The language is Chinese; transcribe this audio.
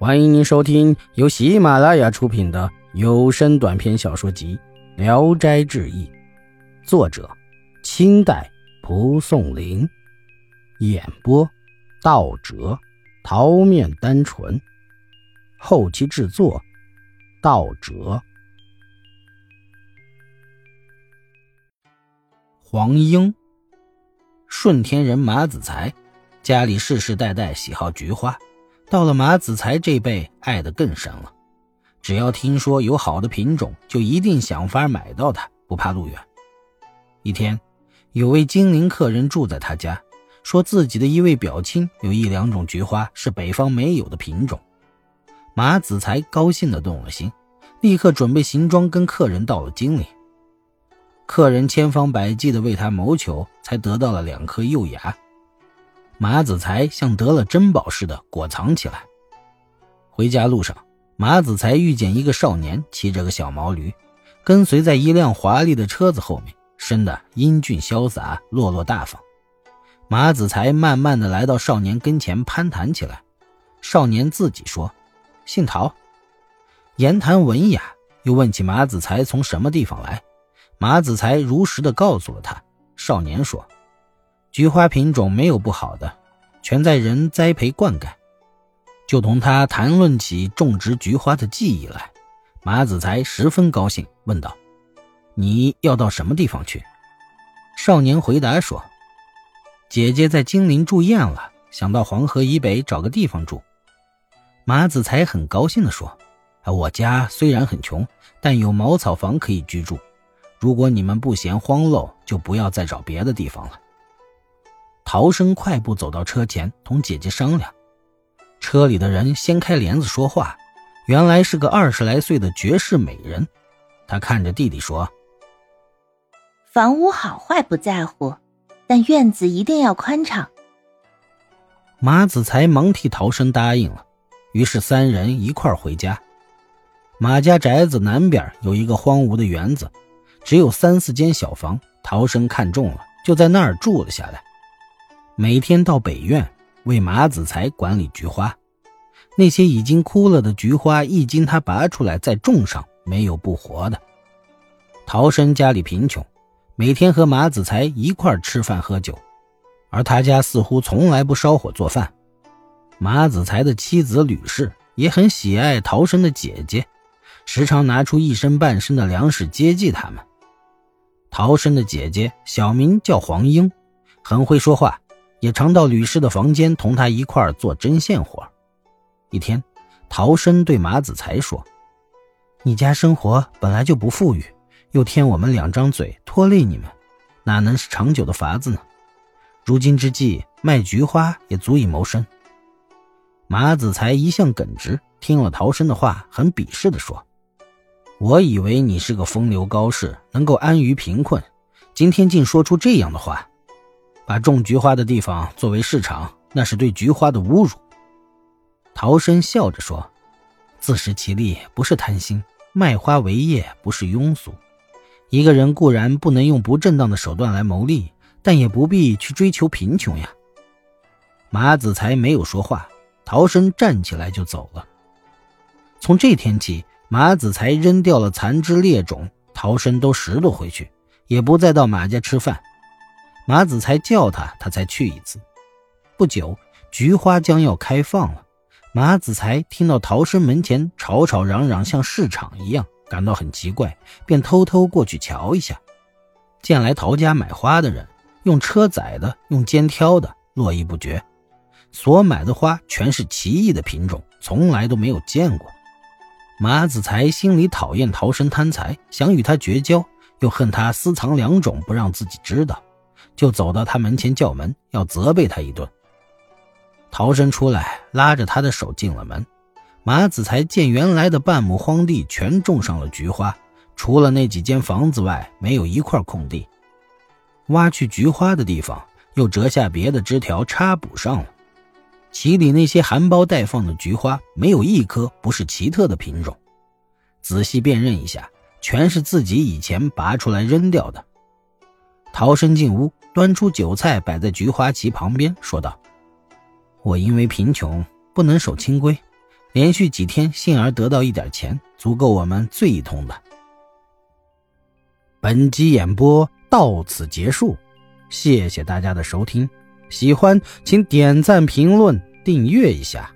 欢迎您收听由喜马拉雅出品的有声短篇小说集《聊斋志异》，作者：清代蒲松龄，演播：道哲、桃面单纯，后期制作：道哲。黄英，顺天人马子才，家里世世代代喜好菊花。到了马子才这辈，爱得更深了。只要听说有好的品种，就一定想法买到它，不怕路远。一天，有位精灵客人住在他家，说自己的一位表亲有一两种菊花是北方没有的品种。马子才高兴地动了心，立刻准备行装跟客人到了京里。客人千方百计地为他谋求，才得到了两颗幼芽。马子才像得了珍宝似的裹藏起来。回家路上，马子才遇见一个少年骑着个小毛驴，跟随在一辆华丽的车子后面，生得英俊潇洒、落落大方。马子才慢慢的来到少年跟前攀谈起来。少年自己说：“姓陶。”言谈文雅，又问起马子才从什么地方来。马子才如实的告诉了他。少年说。菊花品种没有不好的，全在人栽培灌溉。就同他谈论起种植菊花的技艺来，马子才十分高兴，问道：“你要到什么地方去？”少年回答说：“姐姐在金陵住院了，想到黄河以北找个地方住。”马子才很高兴地说：“我家虽然很穷，但有茅草房可以居住。如果你们不嫌荒陋，就不要再找别的地方了。”逃生快步走到车前，同姐姐商量。车里的人掀开帘子说话，原来是个二十来岁的绝世美人。他看着弟弟说：“房屋好坏不在乎，但院子一定要宽敞。”马子才忙替陶生答应了。于是三人一块回家。马家宅子南边有一个荒芜的园子，只有三四间小房。陶生看中了，就在那儿住了下来。每天到北院为马子才管理菊花，那些已经枯了的菊花一经他拔出来再种上，没有不活的。陶生家里贫穷，每天和马子才一块吃饭喝酒，而他家似乎从来不烧火做饭。马子才的妻子吕氏也很喜爱陶生的姐姐，时常拿出一身半身的粮食接济他们。陶生的姐姐小名叫黄英，很会说话。也常到吕氏的房间同他一块做针线活。一天，陶生对马子才说：“你家生活本来就不富裕，又添我们两张嘴拖累你们，哪能是长久的法子呢？如今之计，卖菊花也足以谋生。”马子才一向耿直，听了陶生的话，很鄙视地说：“我以为你是个风流高士，能够安于贫困，今天竟说出这样的话。”把种菊花的地方作为市场，那是对菊花的侮辱。陶生笑着说：“自食其力不是贪心，卖花为业不是庸俗。一个人固然不能用不正当的手段来谋利，但也不必去追求贫穷呀。”马子才没有说话，陶生站起来就走了。从这天起，马子才扔掉了残枝劣种，陶生都拾掇回去，也不再到马家吃饭。马子才叫他，他才去一次。不久，菊花将要开放了。马子才听到陶生门前吵吵嚷嚷，像市场一样，感到很奇怪，便偷偷过去瞧一下。见来陶家买花的人，用车载的，用肩挑的，络绎不绝。所买的花全是奇异的品种，从来都没有见过。马子才心里讨厌陶生贪财，想与他绝交，又恨他私藏良种，不让自己知道。就走到他门前叫门，要责备他一顿。逃生出来，拉着他的手进了门。马子才见原来的半亩荒地全种上了菊花，除了那几间房子外，没有一块空地。挖去菊花的地方，又折下别的枝条插补上了。其里那些含苞待放的菊花，没有一棵不是奇特的品种。仔细辨认一下，全是自己以前拔出来扔掉的。逃生进屋。端出酒菜摆在菊花旗旁边，说道：“我因为贫穷不能守清规，连续几天，幸而得到一点钱，足够我们醉一通的。本集演播到此结束，谢谢大家的收听。喜欢请点赞、评论、订阅一下。